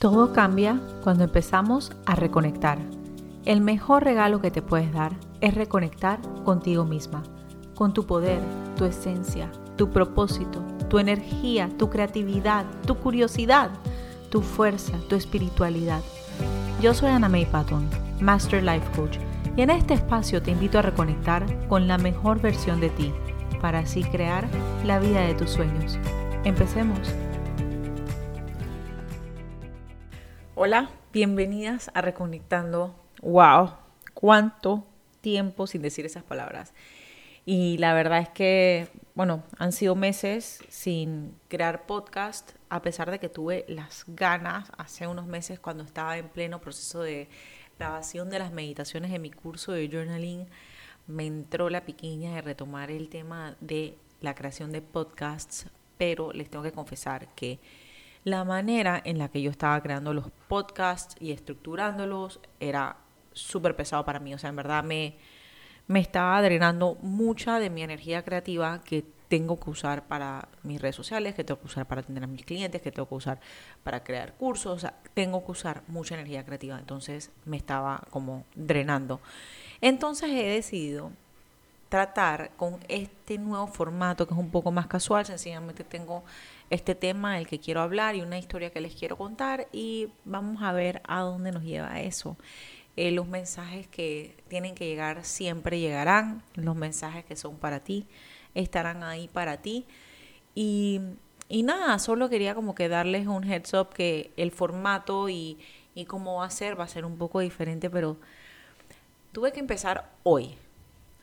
Todo cambia cuando empezamos a reconectar. El mejor regalo que te puedes dar es reconectar contigo misma, con tu poder, tu esencia, tu propósito, tu energía, tu creatividad, tu curiosidad, tu fuerza, tu espiritualidad. Yo soy Ana May Patton, Master Life Coach, y en este espacio te invito a reconectar con la mejor versión de ti, para así crear la vida de tus sueños. Empecemos. Hola, bienvenidas a Reconectando. ¡Wow! ¿Cuánto tiempo sin decir esas palabras? Y la verdad es que, bueno, han sido meses sin crear podcast, a pesar de que tuve las ganas hace unos meses cuando estaba en pleno proceso de grabación de las meditaciones en mi curso de journaling, me entró la piquiña de retomar el tema de la creación de podcasts, pero les tengo que confesar que la manera en la que yo estaba creando los podcasts y estructurándolos era súper pesado para mí. O sea, en verdad me, me estaba drenando mucha de mi energía creativa que tengo que usar para mis redes sociales, que tengo que usar para atender a mis clientes, que tengo que usar para crear cursos. O sea, tengo que usar mucha energía creativa. Entonces me estaba como drenando. Entonces he decidido tratar con este nuevo formato que es un poco más casual. Sencillamente tengo este tema del que quiero hablar y una historia que les quiero contar y vamos a ver a dónde nos lleva eso. Eh, los mensajes que tienen que llegar siempre llegarán, los mensajes que son para ti estarán ahí para ti y, y nada, solo quería como que darles un heads up que el formato y, y cómo va a ser va a ser un poco diferente, pero tuve que empezar hoy.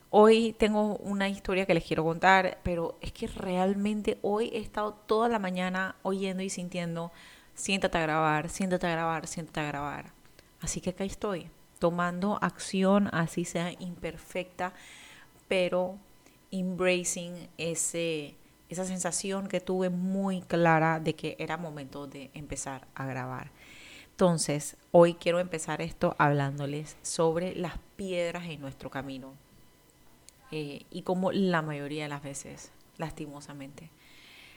Hoy tengo una historia que les quiero contar, pero es que realmente hoy he estado toda la mañana oyendo y sintiendo, siéntate a grabar, siéntate a grabar, siéntate a grabar. Así que acá estoy, tomando acción, así sea imperfecta, pero embracing ese, esa sensación que tuve muy clara de que era momento de empezar a grabar. Entonces, hoy quiero empezar esto hablándoles sobre las piedras en nuestro camino eh, y como la mayoría de las veces, lastimosamente.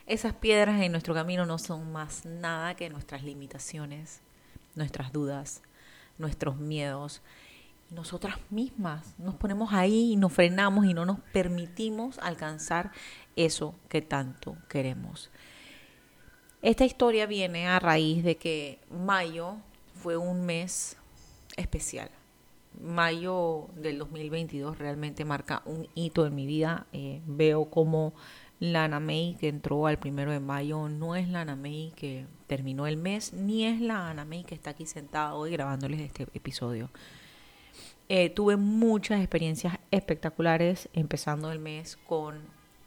Esas piedras en nuestro camino no son más nada que nuestras limitaciones, nuestras dudas, nuestros miedos. Nosotras mismas nos ponemos ahí y nos frenamos y no nos permitimos alcanzar eso que tanto queremos. Esta historia viene a raíz de que mayo fue un mes especial mayo del 2022 realmente marca un hito en mi vida. Eh, veo como la Anamei que entró al primero de mayo no es la Anamei que terminó el mes, ni es la Anamei que está aquí sentada hoy grabándoles este episodio. Eh, tuve muchas experiencias espectaculares empezando el mes con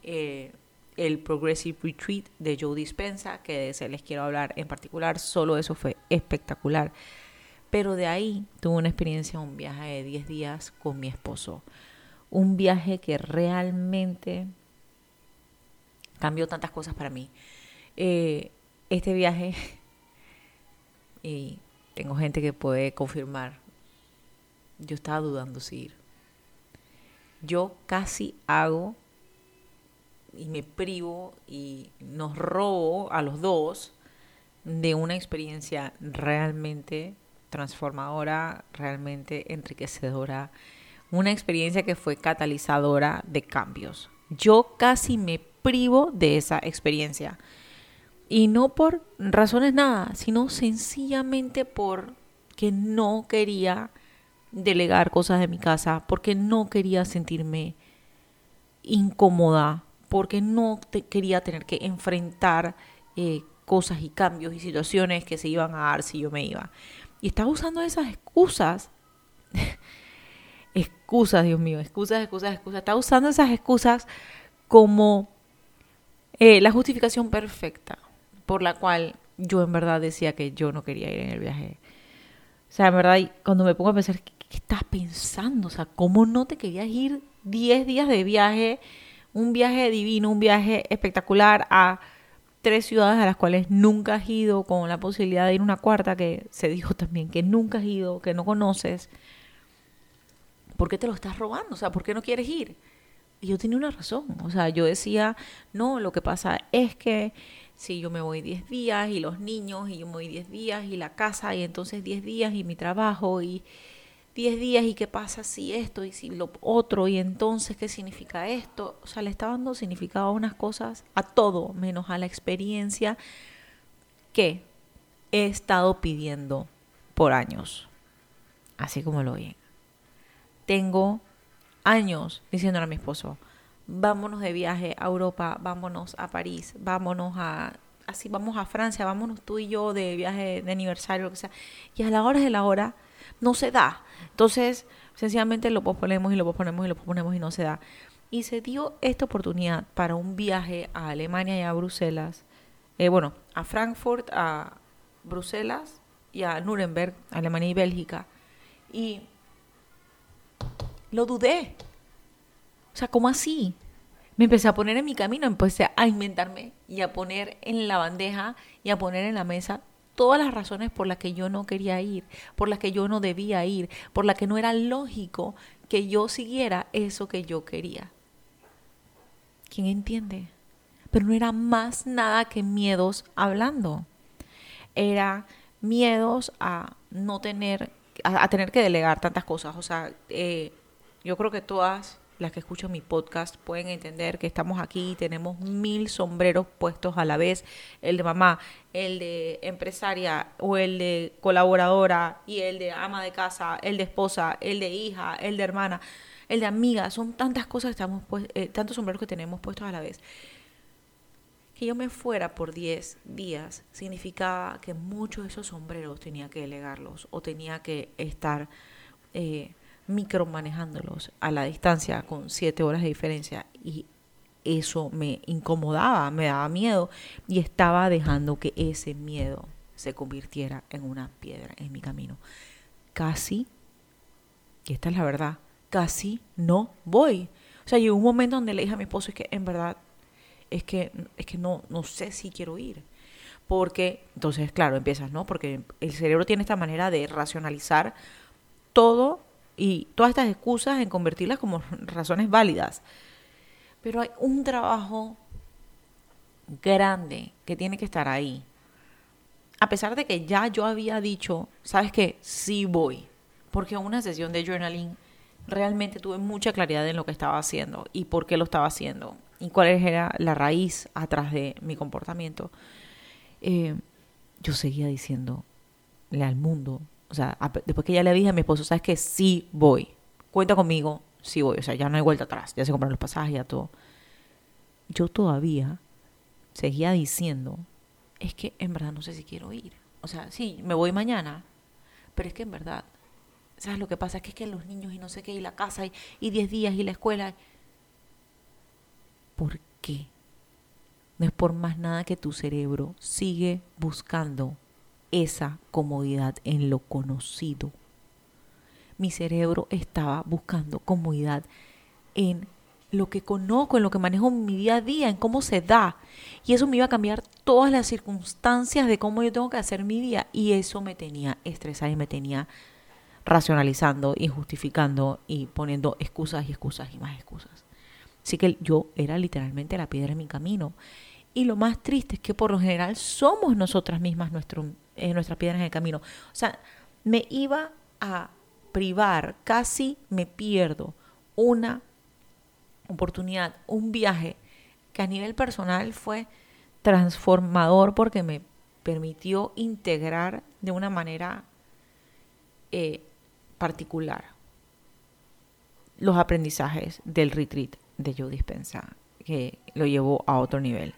eh, el Progressive Retreat de Joe Dispensa, que de ese les quiero hablar en particular. Solo eso fue espectacular. Pero de ahí tuve una experiencia, un viaje de 10 días con mi esposo. Un viaje que realmente cambió tantas cosas para mí. Eh, este viaje, y tengo gente que puede confirmar, yo estaba dudando si ir. Yo casi hago y me privo y nos robo a los dos de una experiencia realmente transformadora, realmente enriquecedora, una experiencia que fue catalizadora de cambios. Yo casi me privo de esa experiencia. Y no por razones nada, sino sencillamente porque no quería delegar cosas de mi casa, porque no quería sentirme incómoda, porque no quería tener que enfrentar eh, cosas y cambios y situaciones que se iban a dar si yo me iba. Y estaba usando esas excusas. excusas, Dios mío, excusas, excusas, excusas. Estaba usando esas excusas como eh, la justificación perfecta por la cual yo en verdad decía que yo no quería ir en el viaje. O sea, en verdad, cuando me pongo a pensar, ¿qué, qué estás pensando? O sea, ¿cómo no te querías ir 10 días de viaje? Un viaje divino, un viaje espectacular a tres ciudades a las cuales nunca has ido, con la posibilidad de ir a una cuarta que se dijo también que nunca has ido, que no conoces, ¿por qué te lo estás robando? O sea, ¿por qué no quieres ir? Y yo tenía una razón, o sea, yo decía, no, lo que pasa es que si yo me voy 10 días y los niños y yo me voy 10 días y la casa y entonces 10 días y mi trabajo y 10 días y qué pasa si esto y si lo otro y entonces qué significa esto. O sea, le estaba dando significado a unas cosas, a todo, menos a la experiencia que he estado pidiendo por años. Así como lo oyen. Tengo años diciéndole a mi esposo, vámonos de viaje a Europa, vámonos a París, vámonos a así vamos a Francia, vámonos tú y yo de viaje de aniversario, lo sea. Y a la hora de la hora no se da. Entonces, sencillamente lo posponemos y lo posponemos y lo posponemos y no se da. Y se dio esta oportunidad para un viaje a Alemania y a Bruselas. Eh, bueno, a Frankfurt, a Bruselas y a Nuremberg, Alemania y Bélgica. Y lo dudé. O sea, ¿cómo así? Me empecé a poner en mi camino, empecé a inventarme y a poner en la bandeja y a poner en la mesa todas las razones por las que yo no quería ir, por las que yo no debía ir, por las que no era lógico que yo siguiera eso que yo quería. ¿Quién entiende? Pero no era más nada que miedos hablando. Era miedos a no tener, a, tener que delegar tantas cosas. O sea, eh, yo creo que todas las que escuchan mi podcast pueden entender que estamos aquí y tenemos mil sombreros puestos a la vez, el de mamá, el de empresaria o el de colaboradora y el de ama de casa, el de esposa, el de hija, el de hermana, el de amiga, son tantas cosas, estamos pues, eh, tantos sombreros que tenemos puestos a la vez. Que yo me fuera por 10 días significaba que muchos de esos sombreros tenía que delegarlos o tenía que estar... Eh, micromanejándolos a la distancia con siete horas de diferencia y eso me incomodaba, me daba miedo y estaba dejando que ese miedo se convirtiera en una piedra en mi camino. Casi, y esta es la verdad, casi no voy. O sea, llegó un momento donde le dije a mi esposo, es que en verdad, es que, es que no, no sé si quiero ir. Porque, entonces, claro, empiezas, ¿no? Porque el cerebro tiene esta manera de racionalizar todo y todas estas excusas en convertirlas como razones válidas. Pero hay un trabajo grande que tiene que estar ahí. A pesar de que ya yo había dicho, sabes que sí voy, porque en una sesión de journaling realmente tuve mucha claridad en lo que estaba haciendo y por qué lo estaba haciendo y cuál era la raíz atrás de mi comportamiento. Eh, yo seguía diciéndole al mundo, o sea, después que ya le dije a mi esposo, sabes que sí voy, cuenta conmigo, sí voy, o sea, ya no hay vuelta atrás, ya se compraron los pasajes, ya todo. Yo todavía seguía diciendo, es que en verdad no sé si quiero ir. O sea, sí, me voy mañana, pero es que en verdad, ¿sabes lo que pasa? Es que, es que los niños y no sé qué, y la casa, y 10 días, y la escuela. ¿Por qué? No es por más nada que tu cerebro sigue buscando esa comodidad en lo conocido. Mi cerebro estaba buscando comodidad en lo que conozco, en lo que manejo en mi día a día, en cómo se da. Y eso me iba a cambiar todas las circunstancias de cómo yo tengo que hacer mi día. Y eso me tenía estresada y me tenía racionalizando y justificando y poniendo excusas y excusas y más excusas. Así que yo era literalmente la piedra en mi camino. Y lo más triste es que por lo general somos nosotras mismas nuestro, eh, nuestras piedras en el camino. O sea, me iba a privar, casi me pierdo una oportunidad, un viaje que a nivel personal fue transformador porque me permitió integrar de una manera eh, particular los aprendizajes del retreat de Joe Dispensa, que lo llevó a otro nivel.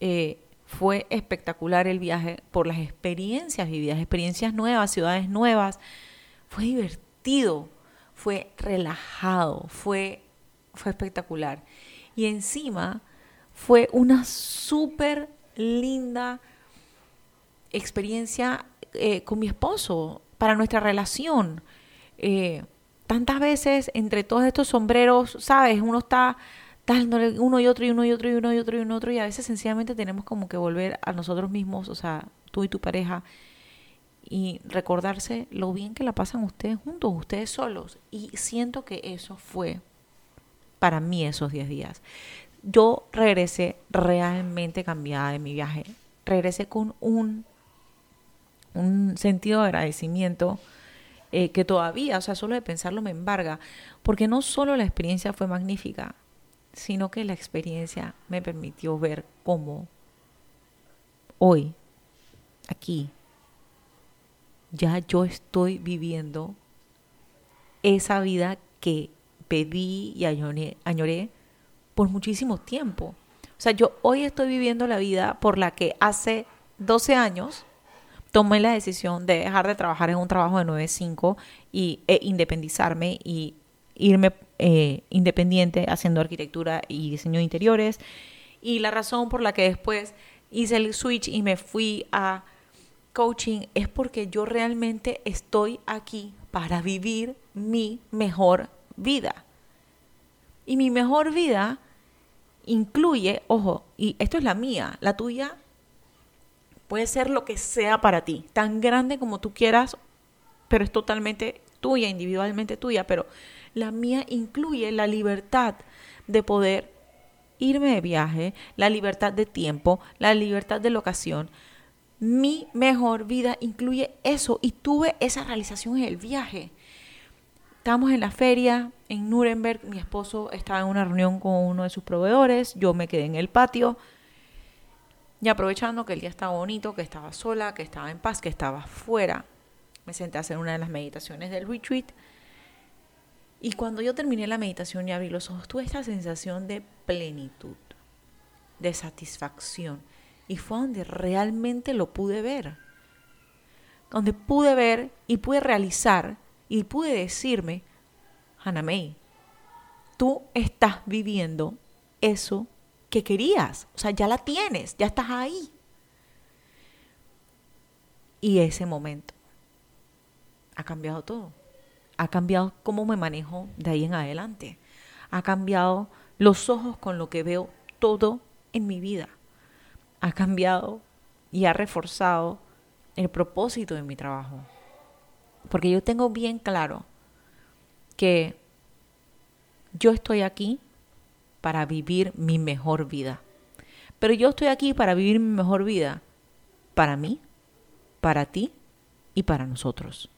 Eh, fue espectacular el viaje por las experiencias vividas, experiencias nuevas, ciudades nuevas. Fue divertido, fue relajado, fue, fue espectacular. Y encima fue una súper linda experiencia eh, con mi esposo para nuestra relación. Eh, tantas veces entre todos estos sombreros, ¿sabes? Uno está dándole uno y otro y uno y otro y uno y otro y uno y otro y a veces sencillamente tenemos como que volver a nosotros mismos, o sea, tú y tu pareja y recordarse lo bien que la pasan ustedes juntos, ustedes solos y siento que eso fue para mí esos 10 días. yo regresé realmente cambiada de mi viaje. Regresé con un, un sentido de agradecimiento eh, que todavía, o sea, solo de pensarlo me embarga, porque no solo la experiencia fue magnífica, sino que la experiencia me permitió ver cómo hoy, aquí, ya yo estoy viviendo esa vida que pedí y añoré, por muchísimo tiempo. O sea, yo hoy estoy viviendo la vida por la que hace 12 años tomé la decisión de dejar de trabajar en un trabajo de 9 5 y e independizarme y irme eh, independiente haciendo arquitectura y diseño de interiores. Y la razón por la que después hice el switch y me fui a coaching es porque yo realmente estoy aquí para vivir mi mejor vida. Y mi mejor vida incluye, ojo, y esto es la mía, la tuya puede ser lo que sea para ti, tan grande como tú quieras, pero es totalmente tuya, individualmente tuya, pero la mía incluye la libertad de poder irme de viaje, la libertad de tiempo, la libertad de locación. Mi mejor vida incluye eso y tuve esa realización en el viaje. Estábamos en la feria en Nuremberg, mi esposo estaba en una reunión con uno de sus proveedores, yo me quedé en el patio y aprovechando que el día estaba bonito, que estaba sola, que estaba en paz, que estaba fuera, me senté a hacer una de las meditaciones del retreat. Y cuando yo terminé la meditación y abrí los ojos, tuve esta sensación de plenitud, de satisfacción. Y fue donde realmente lo pude ver. Donde pude ver y pude realizar y pude decirme, Hannah May, tú estás viviendo eso que querías. O sea, ya la tienes, ya estás ahí. Y ese momento ha cambiado todo. Ha cambiado cómo me manejo de ahí en adelante. Ha cambiado los ojos con lo que veo todo en mi vida. Ha cambiado y ha reforzado el propósito de mi trabajo. Porque yo tengo bien claro que yo estoy aquí para vivir mi mejor vida. Pero yo estoy aquí para vivir mi mejor vida para mí, para ti y para nosotros.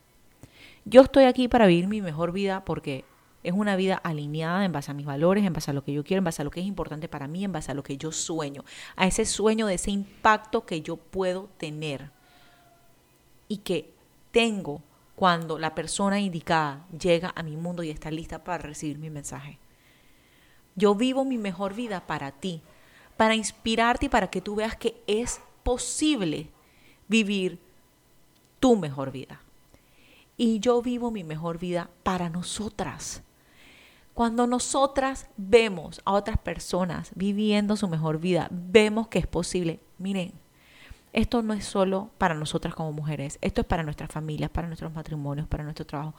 Yo estoy aquí para vivir mi mejor vida porque es una vida alineada en base a mis valores, en base a lo que yo quiero, en base a lo que es importante para mí, en base a lo que yo sueño, a ese sueño de ese impacto que yo puedo tener y que tengo cuando la persona indicada llega a mi mundo y está lista para recibir mi mensaje. Yo vivo mi mejor vida para ti, para inspirarte y para que tú veas que es posible vivir tu mejor vida. Y yo vivo mi mejor vida para nosotras. Cuando nosotras vemos a otras personas viviendo su mejor vida, vemos que es posible. Miren, esto no es solo para nosotras como mujeres, esto es para nuestras familias, para nuestros matrimonios, para nuestro trabajo.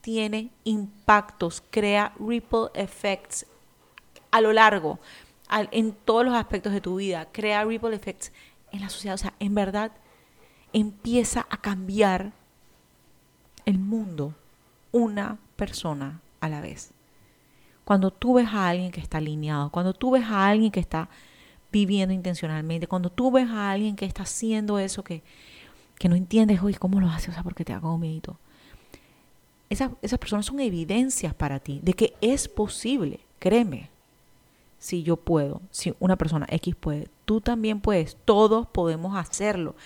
Tiene impactos, crea ripple effects a lo largo, en todos los aspectos de tu vida, crea ripple effects en la sociedad. O sea, en verdad empieza a cambiar el mundo una persona a la vez. Cuando tú ves a alguien que está alineado, cuando tú ves a alguien que está viviendo intencionalmente, cuando tú ves a alguien que está haciendo eso que, que no entiendes, oye, ¿cómo lo hace? O sea, porque te hago miedo. Esas, esas personas son evidencias para ti de que es posible, créeme. Si yo puedo, si una persona X puede, tú también puedes, todos podemos hacerlo,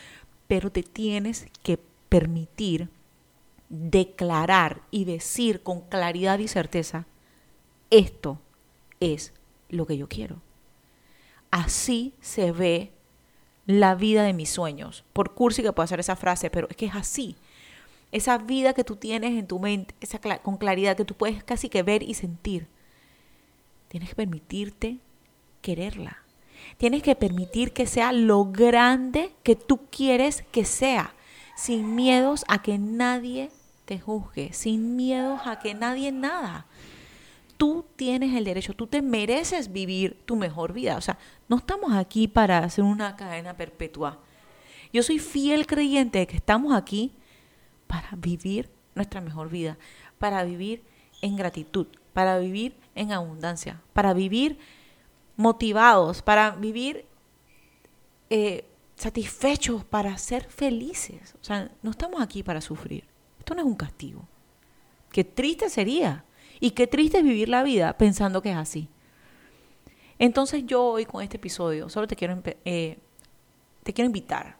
pero te tienes que permitir declarar y decir con claridad y certeza, esto es lo que yo quiero así se ve la vida de mis sueños. Por cursi que puedo hacer esa frase, pero es que es así. Esa vida que tú tienes en tu mente, esa con claridad que tú puedes casi que ver y sentir. Tienes que permitirte quererla. Tienes que permitir que sea lo grande que tú quieres que sea, sin miedos a que nadie te juzgue, sin miedos a que nadie nada tú tienes el derecho, tú te mereces vivir tu mejor vida. O sea, no estamos aquí para hacer una cadena perpetua. Yo soy fiel creyente de que estamos aquí para vivir nuestra mejor vida, para vivir en gratitud, para vivir en abundancia, para vivir motivados, para vivir eh, satisfechos, para ser felices. O sea, no estamos aquí para sufrir. Esto no es un castigo. Qué triste sería. Y qué triste es vivir la vida pensando que es así. Entonces yo hoy con este episodio solo te quiero, eh, te quiero invitar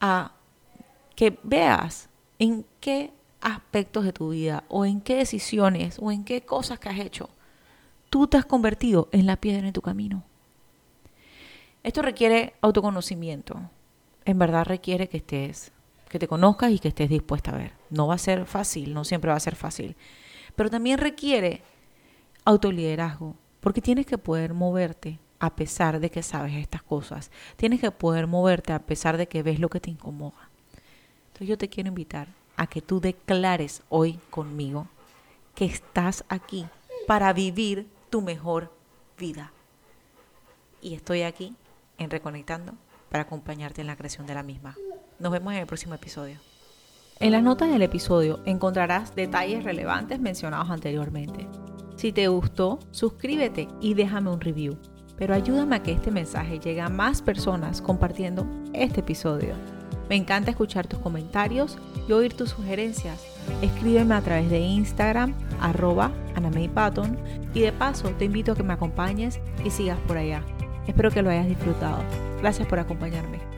a que veas en qué aspectos de tu vida o en qué decisiones o en qué cosas que has hecho tú te has convertido en la piedra en tu camino. Esto requiere autoconocimiento. En verdad requiere que estés, que te conozcas y que estés dispuesta a ver. No va a ser fácil, no siempre va a ser fácil. Pero también requiere autoliderazgo, porque tienes que poder moverte a pesar de que sabes estas cosas. Tienes que poder moverte a pesar de que ves lo que te incomoda. Entonces yo te quiero invitar a que tú declares hoy conmigo que estás aquí para vivir tu mejor vida. Y estoy aquí en Reconectando para acompañarte en la creación de la misma. Nos vemos en el próximo episodio. En las notas del episodio encontrarás detalles relevantes mencionados anteriormente. Si te gustó, suscríbete y déjame un review. Pero ayúdame a que este mensaje llegue a más personas compartiendo este episodio. Me encanta escuchar tus comentarios y oír tus sugerencias. Escríbeme a través de Instagram, arroba y de paso te invito a que me acompañes y sigas por allá. Espero que lo hayas disfrutado. Gracias por acompañarme.